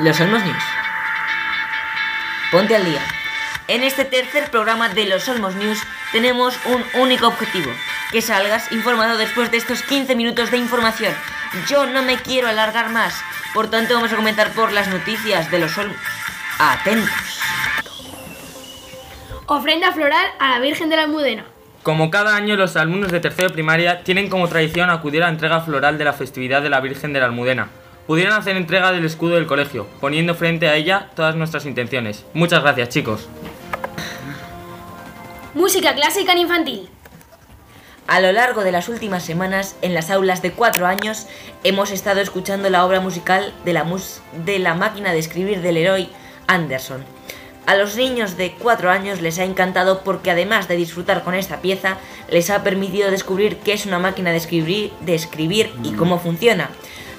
Los Olmos News. Ponte al día. En este tercer programa de Los Olmos News tenemos un único objetivo, que salgas informado después de estos 15 minutos de información. Yo no me quiero alargar más, por tanto vamos a comentar por las noticias de Los Olmos. Atentos. Ofrenda floral a la Virgen de la Almudena. Como cada año, los alumnos de tercero de primaria tienen como tradición acudir a la entrega floral de la festividad de la Virgen de la Almudena. Pudieran hacer entrega del escudo del colegio, poniendo frente a ella todas nuestras intenciones. Muchas gracias, chicos. Música clásica en infantil. A lo largo de las últimas semanas, en las aulas de cuatro años, hemos estado escuchando la obra musical de la, mus- de la máquina de escribir del héroe Anderson. A los niños de cuatro años les ha encantado porque además de disfrutar con esta pieza, les ha permitido descubrir qué es una máquina de escribir, de escribir y cómo funciona.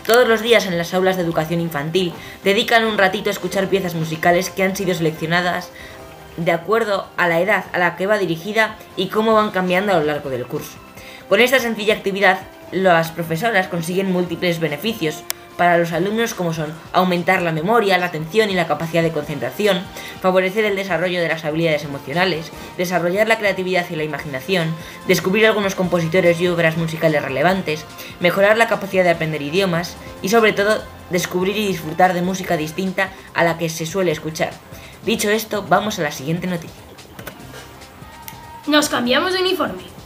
Todos los días en las aulas de educación infantil dedican un ratito a escuchar piezas musicales que han sido seleccionadas de acuerdo a la edad a la que va dirigida y cómo van cambiando a lo largo del curso. Con esta sencilla actividad, las profesoras consiguen múltiples beneficios para los alumnos como son aumentar la memoria, la atención y la capacidad de concentración, favorecer el desarrollo de las habilidades emocionales, desarrollar la creatividad y la imaginación, descubrir algunos compositores y obras musicales relevantes, mejorar la capacidad de aprender idiomas y sobre todo descubrir y disfrutar de música distinta a la que se suele escuchar. Dicho esto, vamos a la siguiente noticia. Nos cambiamos de uniforme.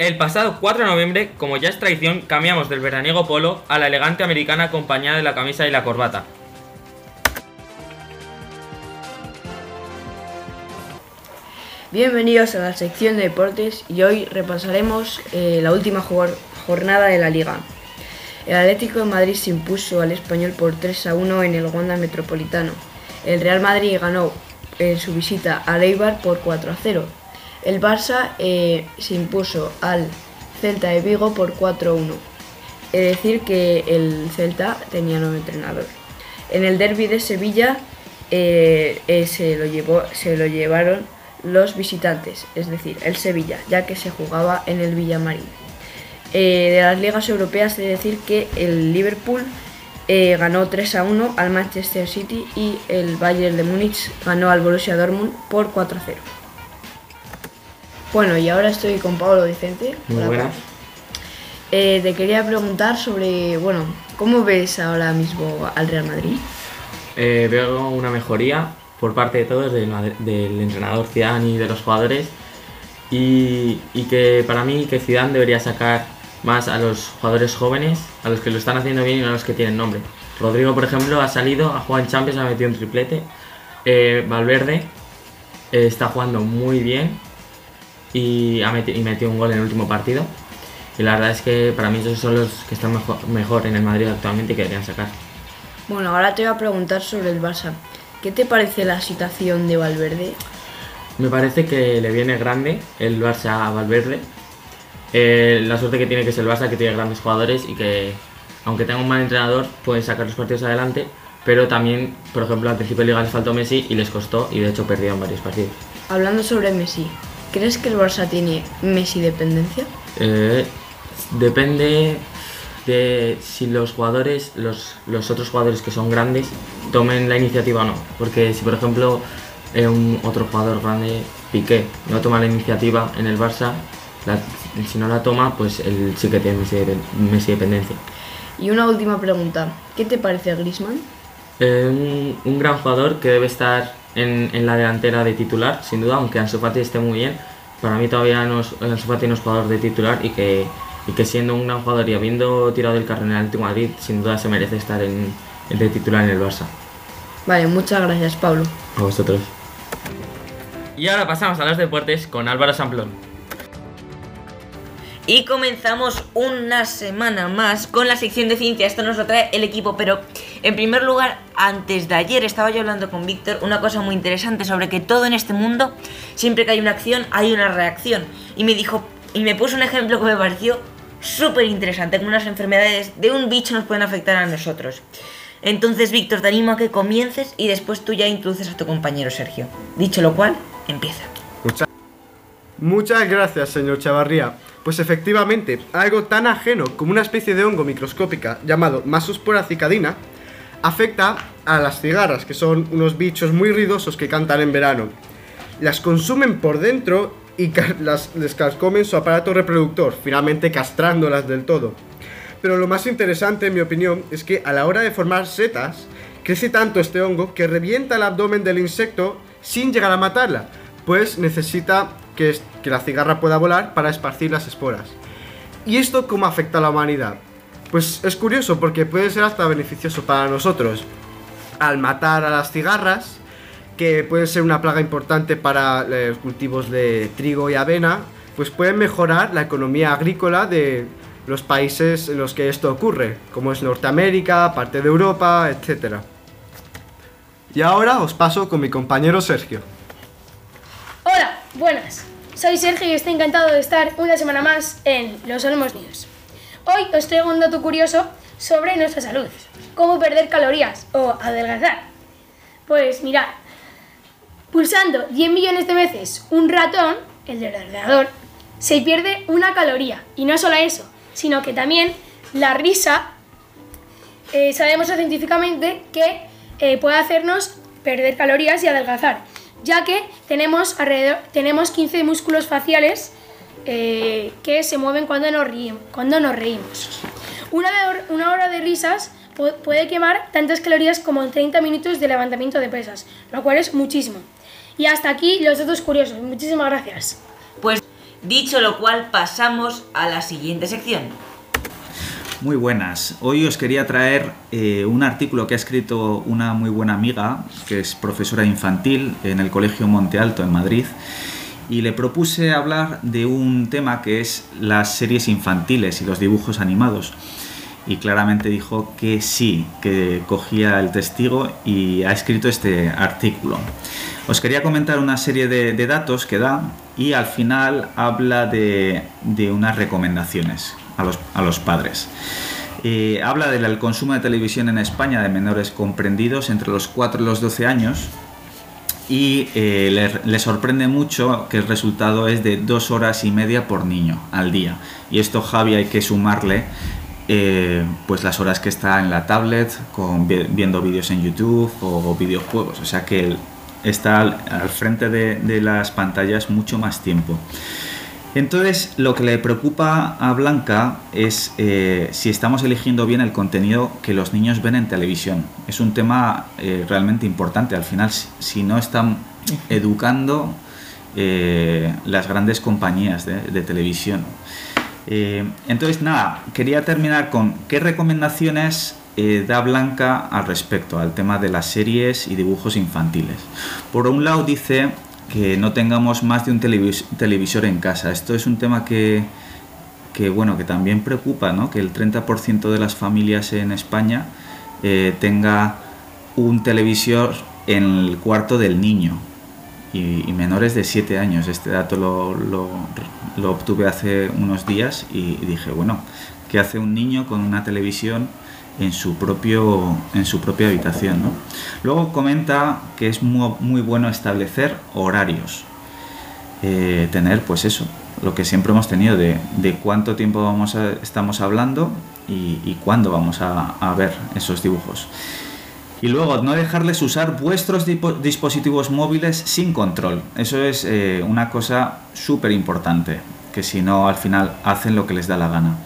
El pasado 4 de noviembre, como ya es tradición, cambiamos del veraniego polo a la elegante americana acompañada de la camisa y la corbata. Bienvenidos a la sección de deportes y hoy repasaremos eh, la última jor- jornada de la liga. El Atlético de Madrid se impuso al español por 3 a 1 en el Wanda Metropolitano. El Real Madrid ganó en su visita al Eibar por 4 a 0. El Barça eh, se impuso al Celta de Vigo por 4 a 1. Es decir, que el Celta tenía nuevo entrenador. En el derby de Sevilla eh, eh, se, lo llevó, se lo llevaron los visitantes, es decir, el Sevilla, ya que se jugaba en el Villamarín. Eh, de las ligas europeas, es decir que el Liverpool ganó 3 a 1 al Manchester City y el Bayern de Múnich ganó al Borussia Dortmund por 4 a 0. Bueno, y ahora estoy con Pablo Vicente. Muy buenas. Eh, te quería preguntar sobre, bueno, ¿cómo ves ahora mismo al Real Madrid? Eh, veo una mejoría por parte de todos, del, entrenador Zidane y de los jugadores. Y, y que para mí que Zidane debería sacar más a los jugadores jóvenes, a los que lo están haciendo bien y no a los que tienen nombre. Rodrigo, por ejemplo, ha salido, ha jugado en Champions, ha metido un triplete. Eh, Valverde está jugando muy bien y, ha meti- y metió un gol en el último partido. Y la verdad es que para mí esos son los que están mejor, mejor en el Madrid actualmente y que deberían sacar. Bueno, ahora te voy a preguntar sobre el Barça. ¿Qué te parece la situación de Valverde? Me parece que le viene grande el Barça a Valverde. Eh, la suerte que tiene que es el Barça, que tiene grandes jugadores y que, aunque tenga un mal entrenador, puede sacar los partidos adelante. Pero también, por ejemplo, al principio de liga les faltó Messi y les costó y de hecho perdieron varios partidos. Hablando sobre Messi, ¿crees que el Barça tiene Messi dependencia? Eh, depende de si los jugadores, los, los otros jugadores que son grandes, tomen la iniciativa o no. Porque si por ejemplo eh, un otro jugador grande, Piqué, no toma la iniciativa en el Barça, la- si no la toma, pues él sí que tiene Messi, depen- Messi dependencia. Y una última pregunta, ¿qué te parece Griezmann? Eh, un, un gran jugador que debe estar en, en la delantera de titular, sin duda, aunque Ansu Fati esté muy bien. Para mí todavía no es, Ansu Fati no es jugador de titular y que, y que siendo un gran jugador y habiendo tirado el carro en el Atlético Madrid, sin duda se merece estar en, en de titular en el Barça. Vale, muchas gracias Pablo. A vosotros. Y ahora pasamos a los deportes con Álvaro Samplón. Y comenzamos una semana más con la sección de ciencia. Esto nos lo trae el equipo, pero en primer lugar, antes de ayer estaba yo hablando con Víctor una cosa muy interesante sobre que todo en este mundo, siempre que hay una acción, hay una reacción. Y me dijo, y me puso un ejemplo que me pareció súper interesante, como unas enfermedades de un bicho nos pueden afectar a nosotros. Entonces, Víctor, te animo a que comiences y después tú ya introduces a tu compañero Sergio. Dicho lo cual, empieza. Mucha- Muchas gracias, señor Chavarría. Pues efectivamente, algo tan ajeno como una especie de hongo microscópica llamado Masospora cicadina afecta a las cigarras, que son unos bichos muy ruidosos que cantan en verano. Las consumen por dentro y las, les comen su aparato reproductor, finalmente castrándolas del todo. Pero lo más interesante, en mi opinión, es que a la hora de formar setas, crece tanto este hongo que revienta el abdomen del insecto sin llegar a matarla, pues necesita que, la cigarra pueda volar para esparcir las esporas. ¿Y esto cómo afecta a la humanidad? Pues es curioso porque puede ser hasta beneficioso para nosotros. Al matar a las cigarras, que pueden ser una plaga importante para eh, los cultivos de trigo y avena, pues pueden mejorar la economía agrícola de los países en los que esto ocurre, como es Norteamérica, parte de Europa, etc. Y ahora os paso con mi compañero Sergio. Buenas. Soy Sergio y estoy encantado de estar una semana más en Los Olmos News. Hoy os traigo un dato curioso sobre nuestra salud. Cómo perder calorías o adelgazar. Pues mirad, pulsando 10 millones de veces un ratón, el del ordenador, se pierde una caloría. Y no solo eso, sino que también la risa eh, sabemos científicamente que eh, puede hacernos perder calorías y adelgazar, ya que tenemos alrededor tenemos 15 músculos faciales eh, que se mueven cuando nos, reímos, cuando nos reímos. Una, una hora de risas pu- puede quemar tantas calorías como 30 minutos de levantamiento de pesas, lo cual es muchísimo. Y hasta aquí los datos curiosos. Muchísimas gracias. Pues dicho lo cual, pasamos a la siguiente sección. Muy buenas. Hoy os quería traer eh, un artículo que ha escrito una muy buena amiga, que es profesora infantil en el Colegio Monte Alto en Madrid, y le propuse hablar de un tema que es las series infantiles y los dibujos animados. Y claramente dijo que sí, que cogía el testigo y ha escrito este artículo. Os quería comentar una serie de, datos que da y al final habla de unas recomendaciones a los, a los padres. Eh, habla del consumo de televisión en España de menores comprendidos entre los 4 y los 12 años y eh, le, le sorprende mucho que el resultado es de dos horas y media por niño al día. Y esto, Javi, hay que sumarle eh, pues las horas que está en la tablet con, vi- viendo vídeos en YouTube o videojuegos. O sea que él está al, al frente de, de las pantallas mucho más tiempo. Entonces, lo que le preocupa a Blanca es eh, si estamos eligiendo bien el contenido que los niños ven en televisión. Es un tema eh, realmente importante. Al final, si, no están educando eh, las grandes compañías de, de televisión. Entonces, nada, quería terminar con qué recomendaciones da Blanca al respecto, al tema de las series y dibujos infantiles. Por un lado dice que no tengamos más de un televis- televisor en casa. Esto es un tema que, que, bueno, que también preocupa, ¿no? Que el 30% de las familias en España eh, tenga un televisor en el cuarto del niño y, y menores de 7 años. Este dato lo, lo- lo obtuve hace unos días y dije, bueno, ¿qué hace un niño con una televisión en su, propio, en su propia habitación? Luego comenta que es muy, muy bueno establecer horarios. Eh, tener, pues eso, lo que siempre hemos tenido de, de cuánto tiempo vamos estamos hablando y, y cuándo vamos a, a ver esos dibujos. Y luego, no dejarles usar vuestros dispositivos móviles sin control. Eso es eh, una cosa súper importante, que si no, al final hacen lo que les da la gana.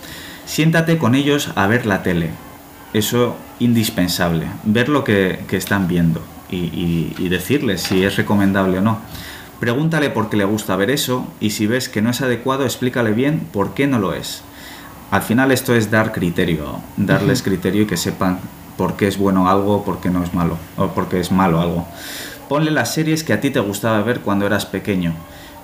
Siéntate con ellos a ver la tele. Eso indispensable. Ver lo que, que están viendo y, y- y decirles si es recomendable o no. Pregúntale por qué le gusta ver eso y si ves que no es adecuado, explícale bien por qué no lo es. Al final esto es dar criterio, darles criterio y que sepan por qué es bueno algo, por qué no es malo, o por qué es malo algo. Ponle las series que a ti te gustaba ver cuando eras pequeño.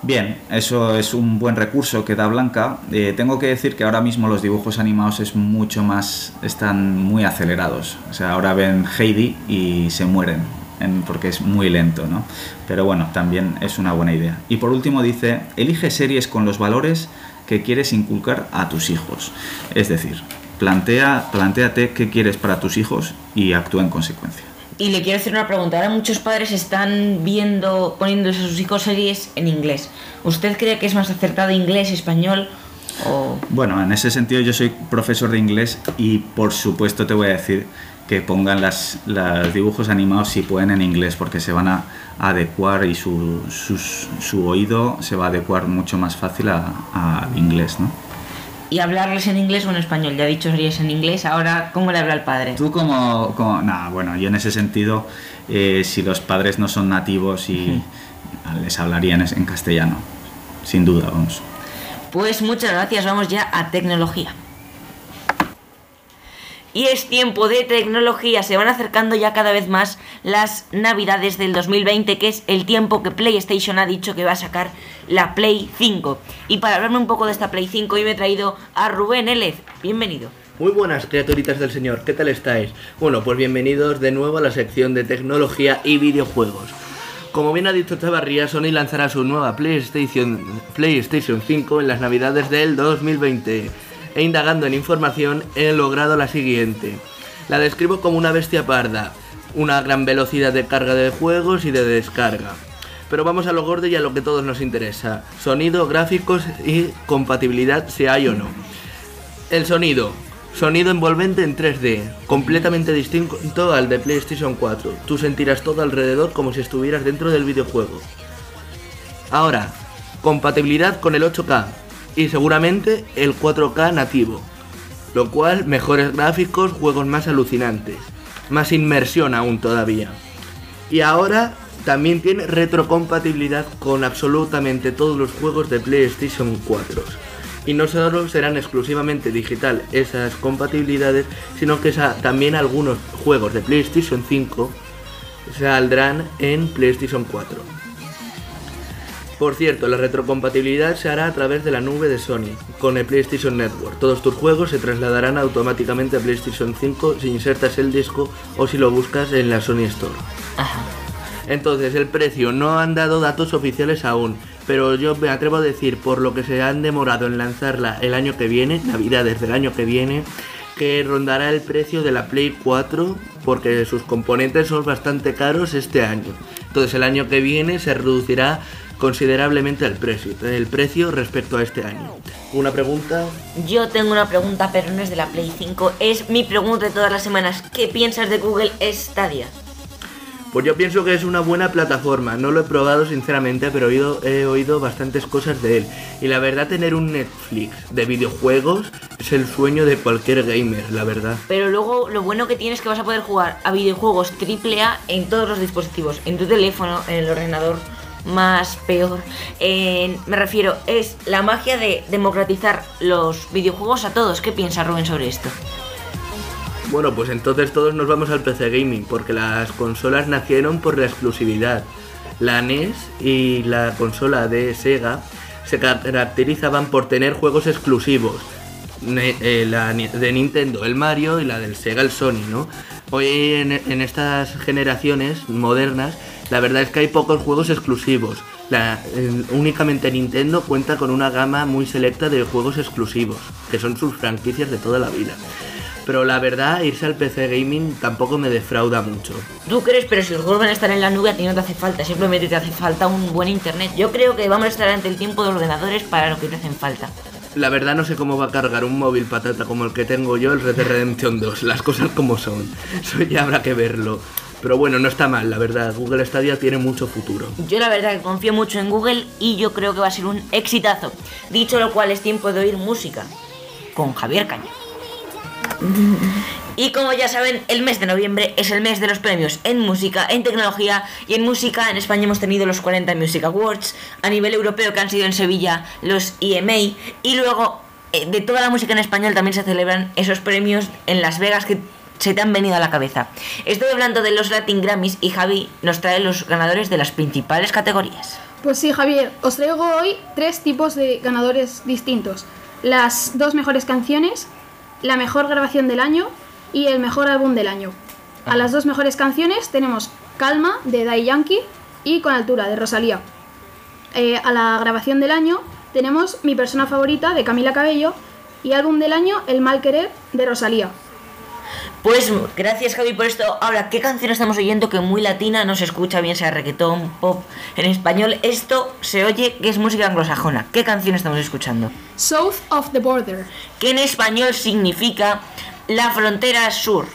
Bien, eso es un buen recurso que da Blanca. Eh, tengo que decir que ahora mismo los dibujos animados es mucho más, están muy acelerados. O sea, ahora ven Heidi y se mueren en- porque es muy lento, ¿no? Pero bueno, también es una buena idea. Y por último dice, elige series con los valores que quieres inculcar a tus hijos. Es decir, plantea, plantéate qué quieres para tus hijos y actúa en consecuencia. Y le quiero hacer una pregunta. Ahora muchos padres están viendo, poniéndose a sus hijos series en inglés. ¿Usted cree que es más acertado inglés, español o...? Bueno, en ese sentido yo soy profesor de inglés y por supuesto te voy a decir que pongan los dibujos animados si pueden en inglés, porque se van a adecuar y su, sus- su oído se va a adecuar mucho más fácil a- al inglés, ¿no? ¿Y hablarles en inglés o en español? Ya he dicho series en inglés, ahora ¿cómo le habla el padre? Tú como... como nada, bueno, yo en ese sentido, eh, si los padres no son nativos y les hablarían en castellano, sin duda, vamos. Pues muchas gracias, vamos ya a tecnología. Y es tiempo de tecnología, se van acercando ya cada vez más las navidades del 2020, que es el tiempo que PlayStation ha dicho que va a sacar la Play 5. Y para hablarme un poco de esta Play 5, hoy me he traído a Rubén Élez. Bienvenido. Muy buenas criaturitas del Señor, ¿qué tal estáis? Bueno, pues bienvenidos de nuevo a la sección de tecnología y videojuegos. Como bien ha dicho Chavarría, Sony lanzará su nueva PlayStation, PlayStation 5 en las navidades del 2020. E indagando en información he logrado la siguiente. La describo como una bestia parda, una gran velocidad de carga de juegos y de descarga. Pero vamos a lo gordo y a lo que todos nos interesa. Sonido, gráficos y compatibilidad si hay o no. El sonido. Sonido envolvente en 3D, completamente distinto al de PlayStation 4. Tú sentirás todo alrededor como si estuvieras dentro del videojuego. Ahora, compatibilidad con el 8K y seguramente el 4K nativo. Lo cual, mejores gráficos, juegos más alucinantes. Más inmersión aún todavía. Y ahora también tiene retrocompatibilidad con absolutamente todos los juegos de PlayStation 4. Y no solo serán exclusivamente digital esas compatibilidades, sino que también algunos juegos de PlayStation 5 saldrán en PlayStation 4. Por cierto, la retrocompatibilidad se hará a través de la nube de Sony, con el PlayStation Network. Todos tus juegos se trasladarán automáticamente a PlayStation 5 si insertas el disco o si lo buscas en la Sony Store. Ajá. Entonces, el precio no han dado datos oficiales aún, pero yo me atrevo a decir, por lo que se han demorado en lanzarla el año que viene, navidades del año que viene, que rondará el precio de la Play 4, porque sus componentes son bastante caros este año. Entonces, el año que viene se reducirá considerablemente el precio, el precio respecto a este año. ¿Una pregunta? Yo tengo una pregunta, pero no es de la Play 5, es mi pregunta de todas las semanas. ¿Qué piensas de Google Stadia? Pues yo pienso que es una buena plataforma. No lo he probado sinceramente, pero he oído, he oído bastantes cosas de él. Y la verdad, tener un Netflix de videojuegos es el sueño de cualquier gamer, la verdad. Pero luego lo bueno que tienes es que vas a poder jugar a videojuegos AAA en todos los dispositivos, en tu teléfono, en el ordenador más peor. Me refiero, es la magia de democratizar los videojuegos a todos. ¿Qué piensa Rubén sobre esto? Bueno, pues entonces todos nos vamos al PC Gaming, porque las consolas nacieron por la exclusividad. La NES y la consola de Sega se caracterizaban por tener juegos exclusivos. Eh, la de Nintendo el Mario y la del Sega el Sony, ¿no? Hoy en, estas generaciones modernas, la verdad es que hay pocos juegos exclusivos. Únicamente Nintendo cuenta con una gama muy selecta de juegos exclusivos, que son sus franquicias de toda la vida. Pero la verdad, irse al PC Gaming tampoco me defrauda mucho. Tú crees, pero si los juegos van a estar en la nube, a ti no te hace falta, simplemente te hace falta un buen internet. Yo creo que vamos a estar ante el tiempo de ordenadores para lo que te hacen falta. La verdad no sé cómo va a cargar un móvil patata como el que tengo yo, el Red Dead Redemption 2, las cosas como son. Eso ya habrá que verlo. Pero bueno, no está mal, la verdad. Google Stadia tiene mucho futuro. Yo la verdad que confío mucho en Google y yo creo que va a ser un exitazo. Dicho lo cual es tiempo de oír música con Javier Caño. Y como ya saben, el mes de noviembre es el mes de los premios en música, en tecnología y en música. En España hemos tenido los 40 Music Awards, a nivel europeo que han sido en Sevilla los EMA y luego eh, de toda la música en español también se celebran esos premios en Las Vegas que se te han venido a la cabeza. Estoy hablando de los Latin Grammys y Javi nos trae los ganadores de las principales categorías. Pues sí, Javier, os traigo hoy tres tipos de ganadores distintos. Las dos mejores canciones, la mejor grabación del año y el mejor álbum del año. A las dos mejores canciones tenemos Calma de Dai Yankee y Con Altura de Rosalía. Eh, a la grabación del año tenemos Mi persona favorita de Camila Cabello y álbum del año El mal querer de Rosalía. Pues gracias Javi por esto. Ahora, ¿qué canción estamos oyendo que muy latina no se escucha bien sea reggaetón, pop en español? Esto se oye que es música anglosajona. ¿Qué canción estamos escuchando? South of the Border. Que en español significa la frontera sur.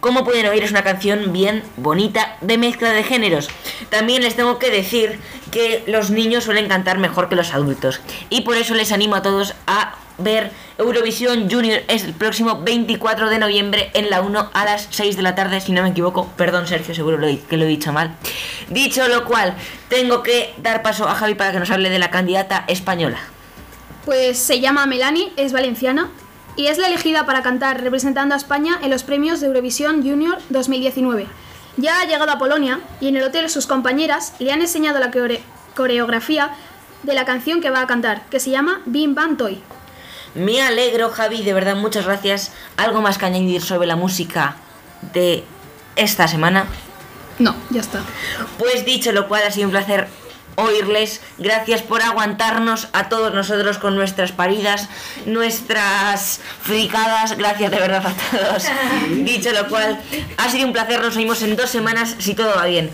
Como pueden oír, es una canción bien bonita de mezcla de géneros. También les tengo que decir que los niños suelen cantar mejor que los adultos. Y por eso les animo a todos a ver Eurovisión Junior es el próximo 24 de noviembre en la 1 a las 6 de la tarde, si no me equivoco. Perdón, Sergio, seguro que lo he dicho mal. Dicho lo cual, tengo que dar paso a Javi para que nos hable de la candidata española. Pues se llama Melanie, es valenciana y es la elegida para cantar representando a España en los premios de Eurovisión Junior 2019. Ya ha llegado a Polonia y en el hotel sus compañeras le han enseñado la core- coreografía de la canción que va a cantar, que se llama Bim Bam Toy. Me alegro, Javi, de verdad, muchas gracias. ¿Algo más que añadir sobre la música de esta semana? No, ya está. Pues dicho lo cual, ha sido un placer oírles. Gracias por aguantarnos a todos nosotros con nuestras paridas, nuestras fricadas. Gracias de verdad a todos. dicho lo cual, ha sido un placer. Nos oímos en dos semanas si todo va bien.